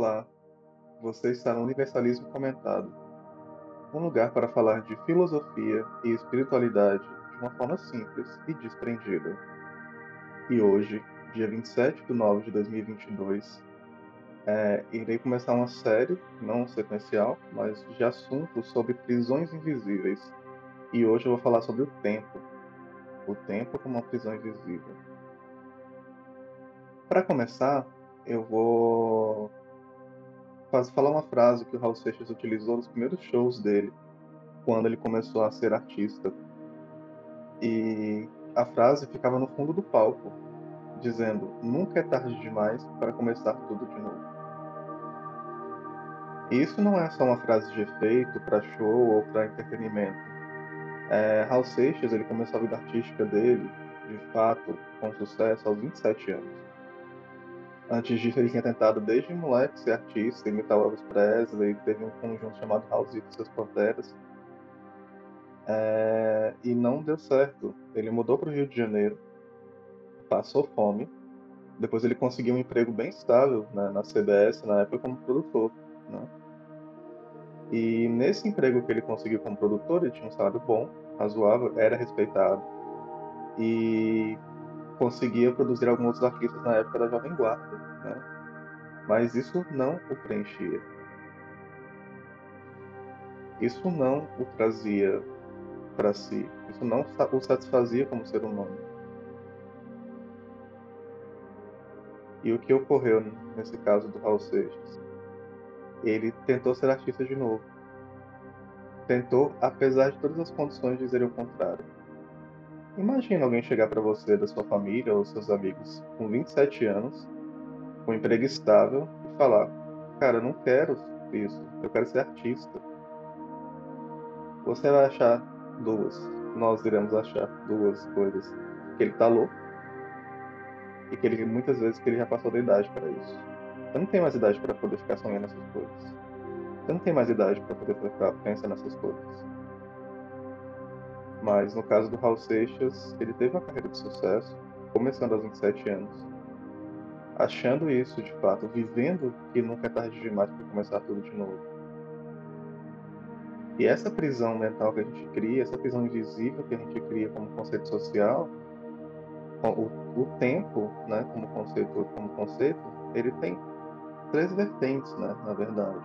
Olá, você está no Universalismo Comentado, um lugar para falar de filosofia e espiritualidade de uma forma simples e desprendida. E hoje, dia 27 de nove de 2022, é, irei começar uma série, não sequencial, mas de assuntos sobre prisões invisíveis. E hoje eu vou falar sobre o tempo. O tempo como uma prisão invisível. Para começar, eu vou falar uma frase que o Raul Seixas utilizou nos primeiros shows dele, quando ele começou a ser artista. E a frase ficava no fundo do palco, dizendo: Nunca é tarde demais para começar tudo de novo. E isso não é só uma frase de efeito para show ou para entretenimento. É, Raul Seixas ele começou a vida artística dele, de fato, com sucesso aos 27 anos. Antes disso, ele tinha tentado desde moleque ser artista, imitar o Elvis Presley, teve um conjunto chamado House e seus Panteras. É, e não deu certo. Ele mudou para o Rio de Janeiro, passou fome. Depois ele conseguiu um emprego bem estável né, na CBS, na época como produtor. Né? E nesse emprego que ele conseguiu como produtor, ele tinha um salário bom, razoável, era respeitado. E conseguia produzir alguns artistas na época da Jovem Guarda, né? mas isso não o preenchia. Isso não o trazia para si, isso não o satisfazia como ser humano. E o que ocorreu nesse caso do Raul Seixas? Ele tentou ser artista de novo. Tentou, apesar de todas as condições dizerem o contrário Imagina alguém chegar para você da sua família ou seus amigos com 27 anos, com um emprego estável, e falar: Cara, eu não quero isso, eu quero ser artista. Você vai achar duas, nós iremos achar duas coisas: que ele tá louco e que ele muitas vezes que ele já passou da idade para isso. Você não tem mais idade para poder ficar sonhando essas coisas. Você não tem mais idade para poder ficar pensando nessas coisas. Mas no caso do Raul Seixas, ele teve uma carreira de sucesso, começando aos 27 anos. Achando isso, de fato, vivendo que nunca é tarde demais para começar tudo de novo. E essa prisão mental que a gente cria, essa prisão invisível que a gente cria como conceito social, o, o tempo, né, como conceito, como conceito, ele tem três vertentes, né, na verdade.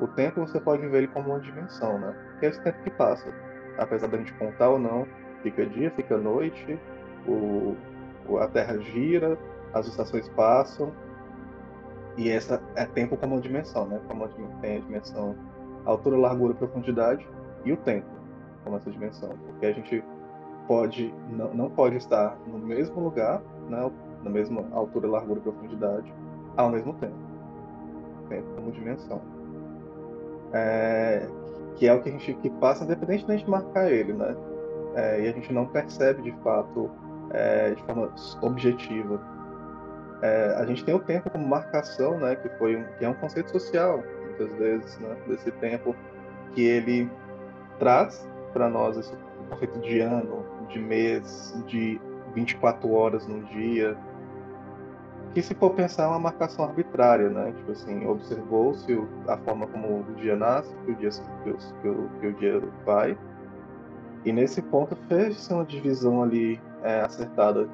O tempo você pode ver ele como uma dimensão, né, que é esse tempo que passa apesar da gente contar ou não, fica dia, fica noite, o, a Terra gira, as estações passam, e essa é tempo como uma dimensão, né? Como tem a dimensão altura, largura, profundidade e o tempo como essa dimensão, porque a gente pode não, não pode estar no mesmo lugar, né? Na mesma altura, largura profundidade ao mesmo tempo. Tempo como dimensão. É, que é o que a gente que passa independente de a gente marcar ele, né? É, e a gente não percebe de fato é, de forma objetiva. É, a gente tem o tempo como marcação, né? Que foi um, que é um conceito social muitas vezes, né? Desse tempo que ele traz para nós esse conceito de ano, de mês, de 24 horas no dia, que se for pensar é uma marcação arbitrária, né? Tipo assim, observou-se a forma como o dia nasce, que o dia, que o, que o dia vai, e nesse ponto fez-se uma divisão ali é, acertada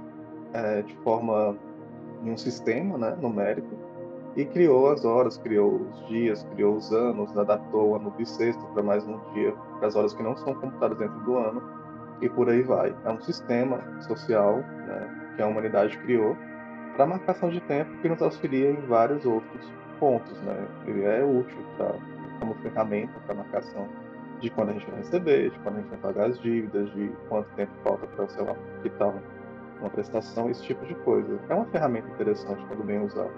é, de forma em um sistema né, numérico e criou as horas, criou os dias, criou os anos, adaptou o ano bissexto para mais um dia, para as horas que não são computadas dentro do ano e por aí vai. É um sistema social né, que a humanidade criou para marcação de tempo que nos auxilia em vários outros pontos, né? Ele é útil pra, como ferramenta para marcação de quando a gente vai receber, de quando a gente vai pagar as dívidas, de quanto tempo falta para, sei lá, quitar uma prestação, esse tipo de coisa. É uma ferramenta interessante quando bem usada.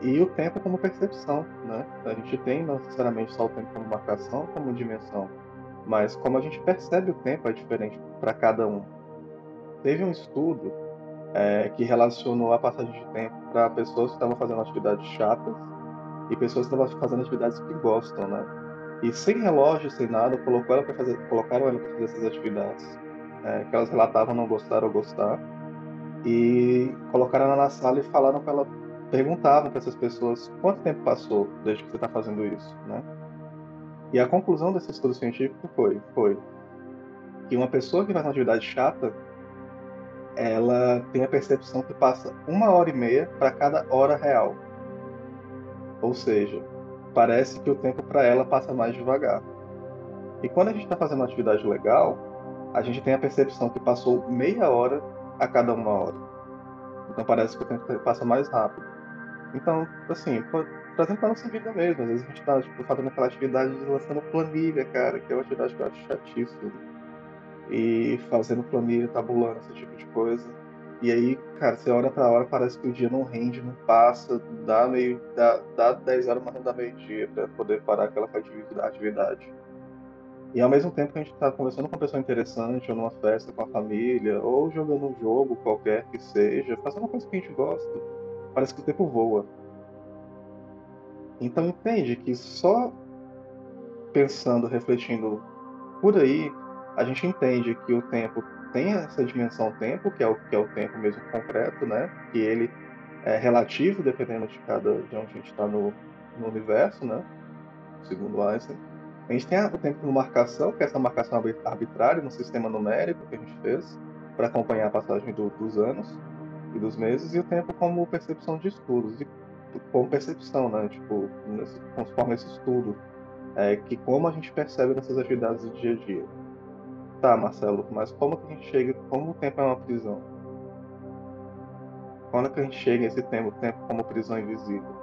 E o tempo como percepção, né? A gente tem não necessariamente só o tempo como marcação, como dimensão, mas como a gente percebe o tempo é diferente para cada um. Teve um estudo é, que relacionou a passagem de tempo para pessoas que estavam fazendo atividades chatas e pessoas que estavam fazendo atividades que gostam, né? E sem relógio, sem nada, colocou ela fazer, colocaram ela para fazer essas atividades é, que elas relatavam não gostar ou gostar e colocaram ela na sala e falaram para ela perguntavam para essas pessoas quanto tempo passou desde que você está fazendo isso, né? E a conclusão desse estudo científico foi, foi que uma pessoa que faz uma atividade chata, ela tem a percepção que passa uma hora e meia para cada hora real. Ou seja, parece que o tempo para ela passa mais devagar. E quando a gente está fazendo uma atividade legal, a gente tem a percepção que passou meia hora a cada uma hora. Então parece que o tempo passa mais rápido. Então, assim, trazendo para nossa vida mesmo. Às vezes a gente está tipo, fazendo aquela atividade de lançando planilha, cara, que é uma atividade que eu acho chatíssima. E fazendo planilha, tabulando, esse tipo de coisa. E aí, cara, você hora pra hora, parece que o dia não rende, não passa, dá meio. dá, dá 10 horas, mas não dá meio-dia para poder parar aquela atividade. E ao mesmo tempo que a gente está conversando com uma pessoa interessante, ou numa festa com a família, ou jogando um jogo qualquer que seja, fazendo uma coisa que a gente gosta, parece que o tempo voa. Então entende que só pensando, refletindo por aí, a gente entende que o tempo tem essa dimensão tempo, que é o que é o tempo mesmo concreto, né? Que ele é relativo dependendo de cada de onde a gente está no, no universo, né? Segundo Einstein. A gente tem o tempo como marcação, que é essa marcação arbitrária no sistema numérico que a gente fez para acompanhar a passagem do, dos anos e dos meses, e o tempo como percepção de estudos, e como percepção, né? Tipo, nesse, conforme esse estudo, é, que como a gente percebe nessas atividades do dia a dia. Tá, Marcelo, mas como que a gente chega, como o tempo é uma prisão? Quando é que a gente chega esse tempo, tempo como prisão invisível?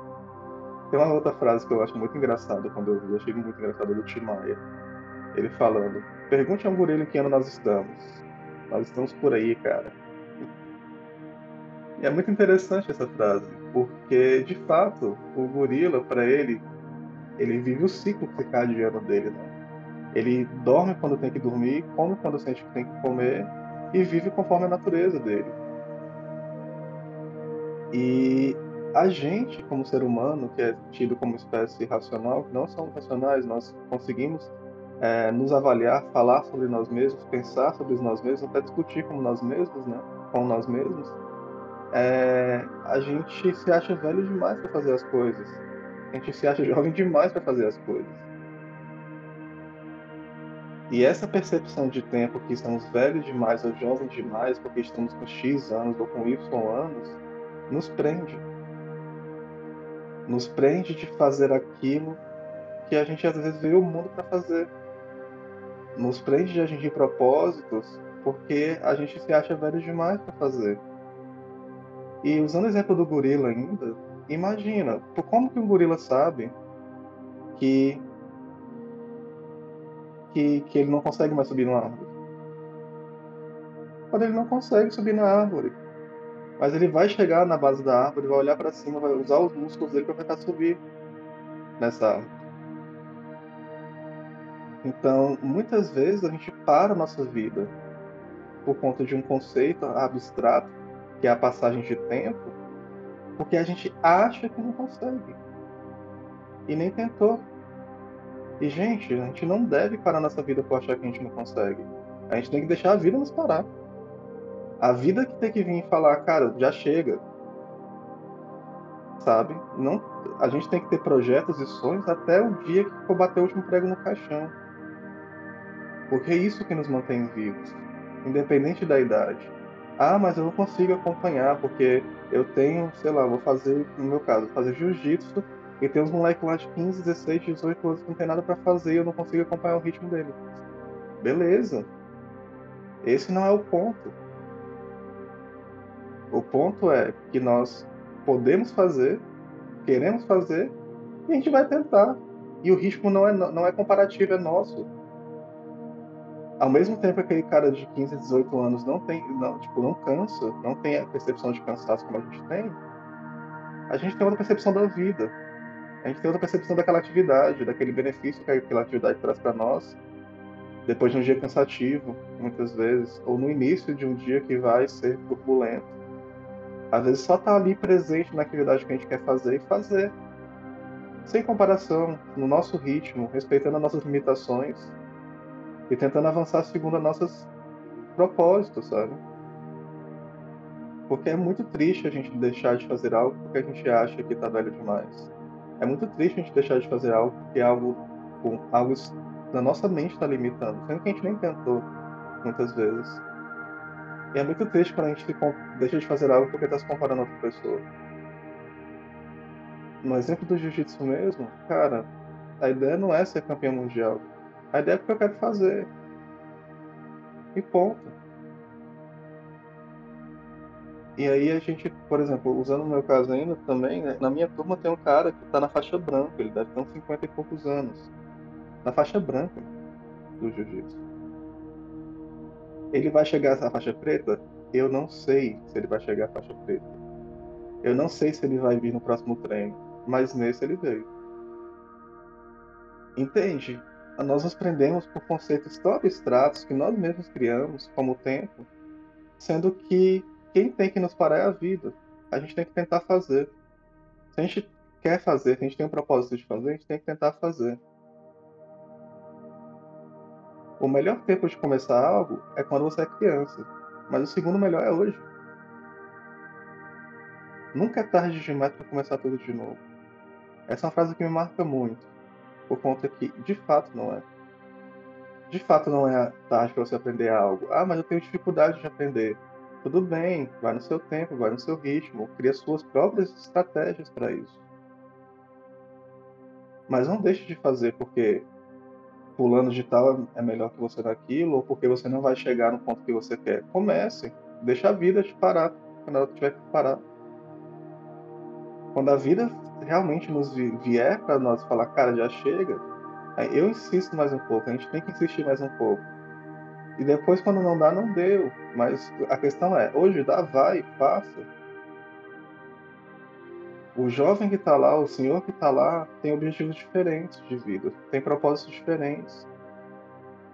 Tem uma outra frase que eu acho muito engraçada quando eu vi, achei muito engraçada do Tim Maia. Ele falando: Pergunte a um gorila em que ano nós estamos. Nós estamos por aí, cara. E é muito interessante essa frase, porque de fato o gorila, para ele, ele vive o ciclo circadiano dele, né? Ele dorme quando tem que dormir, come quando sente que tem que comer e vive conforme a natureza dele. E a gente, como ser humano, que é tido como espécie racional, não somos racionais, nós conseguimos é, nos avaliar, falar sobre nós mesmos, pensar sobre nós mesmos, até discutir com nós mesmos, né? Com nós mesmos. É, a gente se acha velho demais para fazer as coisas. A gente se acha jovem demais para fazer as coisas. E essa percepção de tempo que estamos velhos demais ou jovens demais porque estamos com X anos ou com Y anos, nos prende nos prende de fazer aquilo que a gente às vezes veio o mundo para fazer. Nos prende de atingir propósitos porque a gente se acha velho demais para fazer. E usando o exemplo do gorila ainda, imagina, como que um gorila sabe que que, que ele não consegue mais subir numa árvore? Quando ele não consegue subir na árvore, mas ele vai chegar na base da árvore, vai olhar para cima, vai usar os músculos dele para tentar subir nessa árvore. Então, muitas vezes a gente para a nossa vida por conta de um conceito abstrato, que é a passagem de tempo, porque a gente acha que não consegue. E nem tentou. E, gente, a gente não deve parar nossa vida por achar que a gente não consegue. A gente tem que deixar a vida nos parar. A vida que tem que vir e falar, cara, já chega. Sabe? Não, a gente tem que ter projetos e sonhos até o dia que for bater o último prego no caixão. Porque é isso que nos mantém vivos, independente da idade. Ah, mas eu não consigo acompanhar porque eu tenho, sei lá, vou fazer, no meu caso, fazer jiu-jitsu e tem uns moleques lá de 15, 16, 18 anos que não tem nada para fazer e eu não consigo acompanhar o ritmo dele. Beleza. Esse não é o ponto. O ponto é que nós podemos fazer, queremos fazer, e a gente vai tentar. E o ritmo não é, não é comparativo, é nosso. Ao mesmo tempo que aquele cara de 15, 18 anos não tem, não, tipo, não cansa, não tem a percepção de cansaço como a gente tem, a gente tem outra percepção da vida. A gente tem outra percepção daquela atividade, daquele benefício que aquela atividade traz para nós, depois de um dia cansativo, muitas vezes, ou no início de um dia que vai ser turbulento. Às vezes só estar tá ali presente na atividade que a gente quer fazer e fazer. Sem comparação, no nosso ritmo, respeitando as nossas limitações e tentando avançar segundo os nossos propósitos, sabe? Porque é muito triste a gente deixar de fazer algo porque a gente acha que está velho demais. É muito triste a gente deixar de fazer algo porque algo, algo na nossa mente está limitando, sendo que a gente nem tentou muitas vezes. E é muito triste quando a gente deixa de fazer algo porque está se comparando a outra pessoa. No exemplo do jiu-jitsu mesmo, cara, a ideia não é ser campeão mundial. A ideia é porque eu quero fazer. E ponto. E aí a gente, por exemplo, usando o meu caso ainda também, né, na minha turma tem um cara que está na faixa branca, ele deve ter uns 50 e poucos anos. Na faixa branca do jiu-jitsu. Ele vai chegar à faixa preta? Eu não sei se ele vai chegar à faixa preta. Eu não sei se ele vai vir no próximo treino, mas nesse ele veio. Entende? Nós nos prendemos por conceitos tão abstratos que nós mesmos criamos, como o tempo, sendo que quem tem que nos parar é a vida. A gente tem que tentar fazer. Se a gente quer fazer, se a gente tem um propósito de fazer, a gente tem que tentar fazer. O melhor tempo de começar algo é quando você é criança, mas o segundo melhor é hoje. Nunca é tarde demais para começar tudo de novo. Essa é uma frase que me marca muito, por conta que, de fato, não é. De fato, não é tarde para você aprender algo. Ah, mas eu tenho dificuldade de aprender. Tudo bem, vai no seu tempo, vai no seu ritmo, cria suas próprias estratégias para isso. Mas não deixe de fazer porque fulano de tal é melhor que você naquilo, ou porque você não vai chegar no ponto que você quer. Comece, deixa a vida te parar quando ela tiver que parar. Quando a vida realmente nos vier para nós falar, cara, já chega, eu insisto mais um pouco, a gente tem que insistir mais um pouco. E depois, quando não dá, não deu. Mas a questão é, hoje dá, vai, faça. O jovem que está lá, o senhor que está lá, tem objetivos diferentes de vida, tem propósitos diferentes.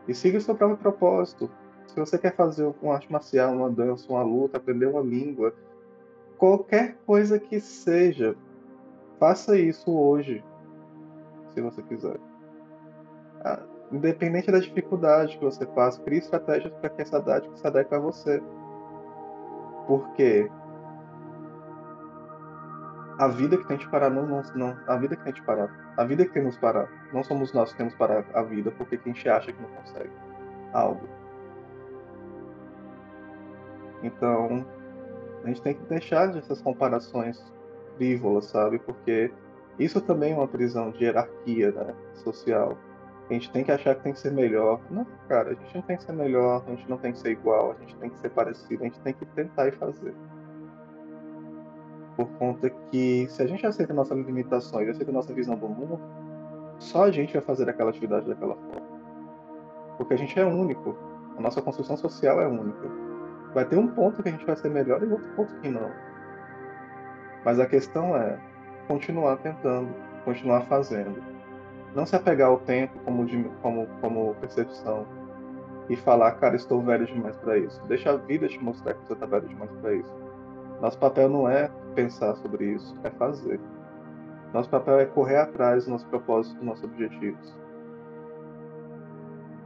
E siga o seu próprio propósito. Se você quer fazer uma arte marcial, uma dança, uma luta, aprender uma língua, qualquer coisa que seja, faça isso hoje, se você quiser. Ah, independente da dificuldade que você passa, crie estratégias para que essa idade se adeque a você. Porque a vida que tem que parar não, não, não, a vida que tem que parar, a vida que tem nos parar, não somos nós que temos parar a vida porque a gente acha que não consegue algo. Então, a gente tem que deixar essas comparações frívolas, sabe? Porque isso também é uma prisão de hierarquia né, social. A gente tem que achar que tem que ser melhor. Não, cara, a gente não tem que ser melhor, a gente não tem que ser igual, a gente tem que ser parecido, a gente tem que tentar e fazer por conta que se a gente aceita nossas limitações, aceita nossa visão do mundo, só a gente vai fazer aquela atividade daquela forma. Porque a gente é único, a nossa construção social é única. Vai ter um ponto que a gente vai ser melhor e outro ponto que não. Mas a questão é continuar tentando, continuar fazendo. Não se apegar ao tempo como, de, como, como percepção e falar, cara, estou velho demais para isso. Deixa a vida te mostrar que você está velho demais para isso nosso papel não é pensar sobre isso, é fazer. Nosso papel é correr atrás do nosso propósito, dos nossos objetivos.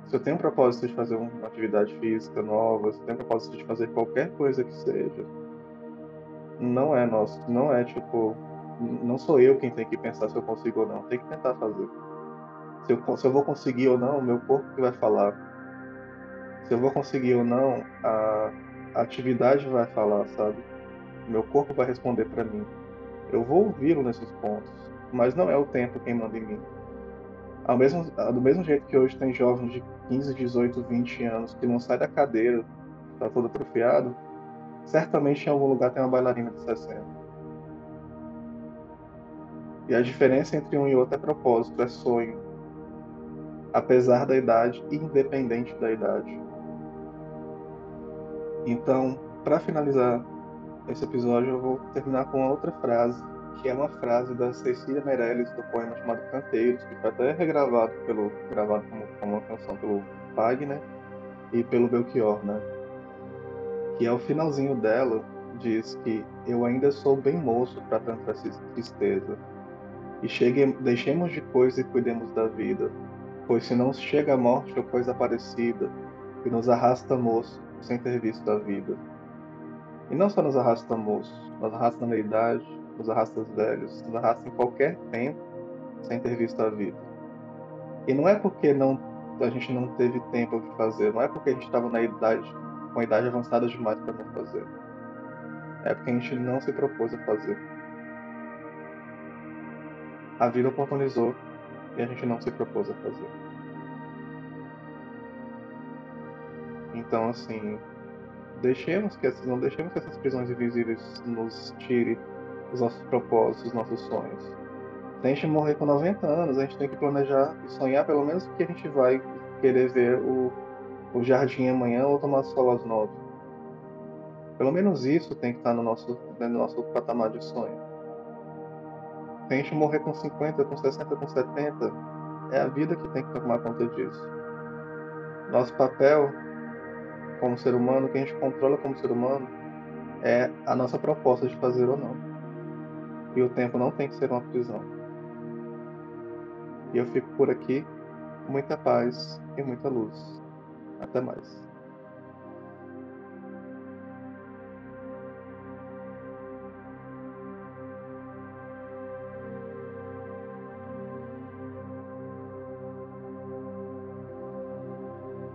Se eu tenho um propósito de fazer uma atividade física nova, se eu tenho um propósito de fazer qualquer coisa que seja, não é nosso, não é tipo, não sou eu quem tem que pensar se eu consigo ou não, tem que tentar fazer. Se eu, se eu vou conseguir ou não, meu corpo que vai falar. Se eu vou conseguir ou não, a, a atividade vai falar, sabe? Meu corpo vai responder para mim. Eu vou ouvi-lo nesses pontos, mas não é o tempo quem manda em mim. Ao mesmo, do mesmo jeito que hoje tem jovens de 15, 18, 20 anos que não sai da cadeira, está todo atrofiado, certamente em algum lugar tem uma bailarina de 60. E a diferença entre um e outro é propósito, é sonho. Apesar da idade, independente da idade. Então, para finalizar esse episódio eu vou terminar com outra frase, que é uma frase da Cecília Meirelles do poema chamado Canteiros, que foi até regravado pelo gravado como, como uma canção pelo Wagner e pelo Belchior, né? Que é o finalzinho dela diz que eu ainda sou bem moço para tanta tristeza. E chegue, deixemos de coisa e cuidemos da vida, pois se não chega a morte ou coisa parecida, que nos arrasta moço sem ter visto a vida. E não só nos arrasta moço, nos arrasta na meia-idade, nos arrasta velhos, nos arrasta em qualquer tempo sem ter visto a vida. E não é porque não, a gente não teve tempo de fazer, não é porque a gente estava na idade, com a idade avançada demais para não fazer. É porque a gente não se propôs a fazer. A vida oportunizou e a gente não se propôs a fazer. Então, assim, deixemos que essas, não deixemos que essas prisões invisíveis nos tire os nossos propósitos, os nossos sonhos. Se a gente morrer com 90 anos, a gente tem que planejar e sonhar pelo menos que a gente vai querer ver o, o jardim amanhã ou tomar sol às 9. Pelo menos isso tem que estar no nosso, né, no nosso patamar de sonho. A gente morrer com 50, com 60, com 70, é a vida que tem que tomar conta disso. Nosso papel como ser humano, que a gente controla como ser humano, é a nossa proposta de fazer ou não. E o tempo não tem que ser uma prisão. E eu fico por aqui, muita paz e muita luz. Até mais.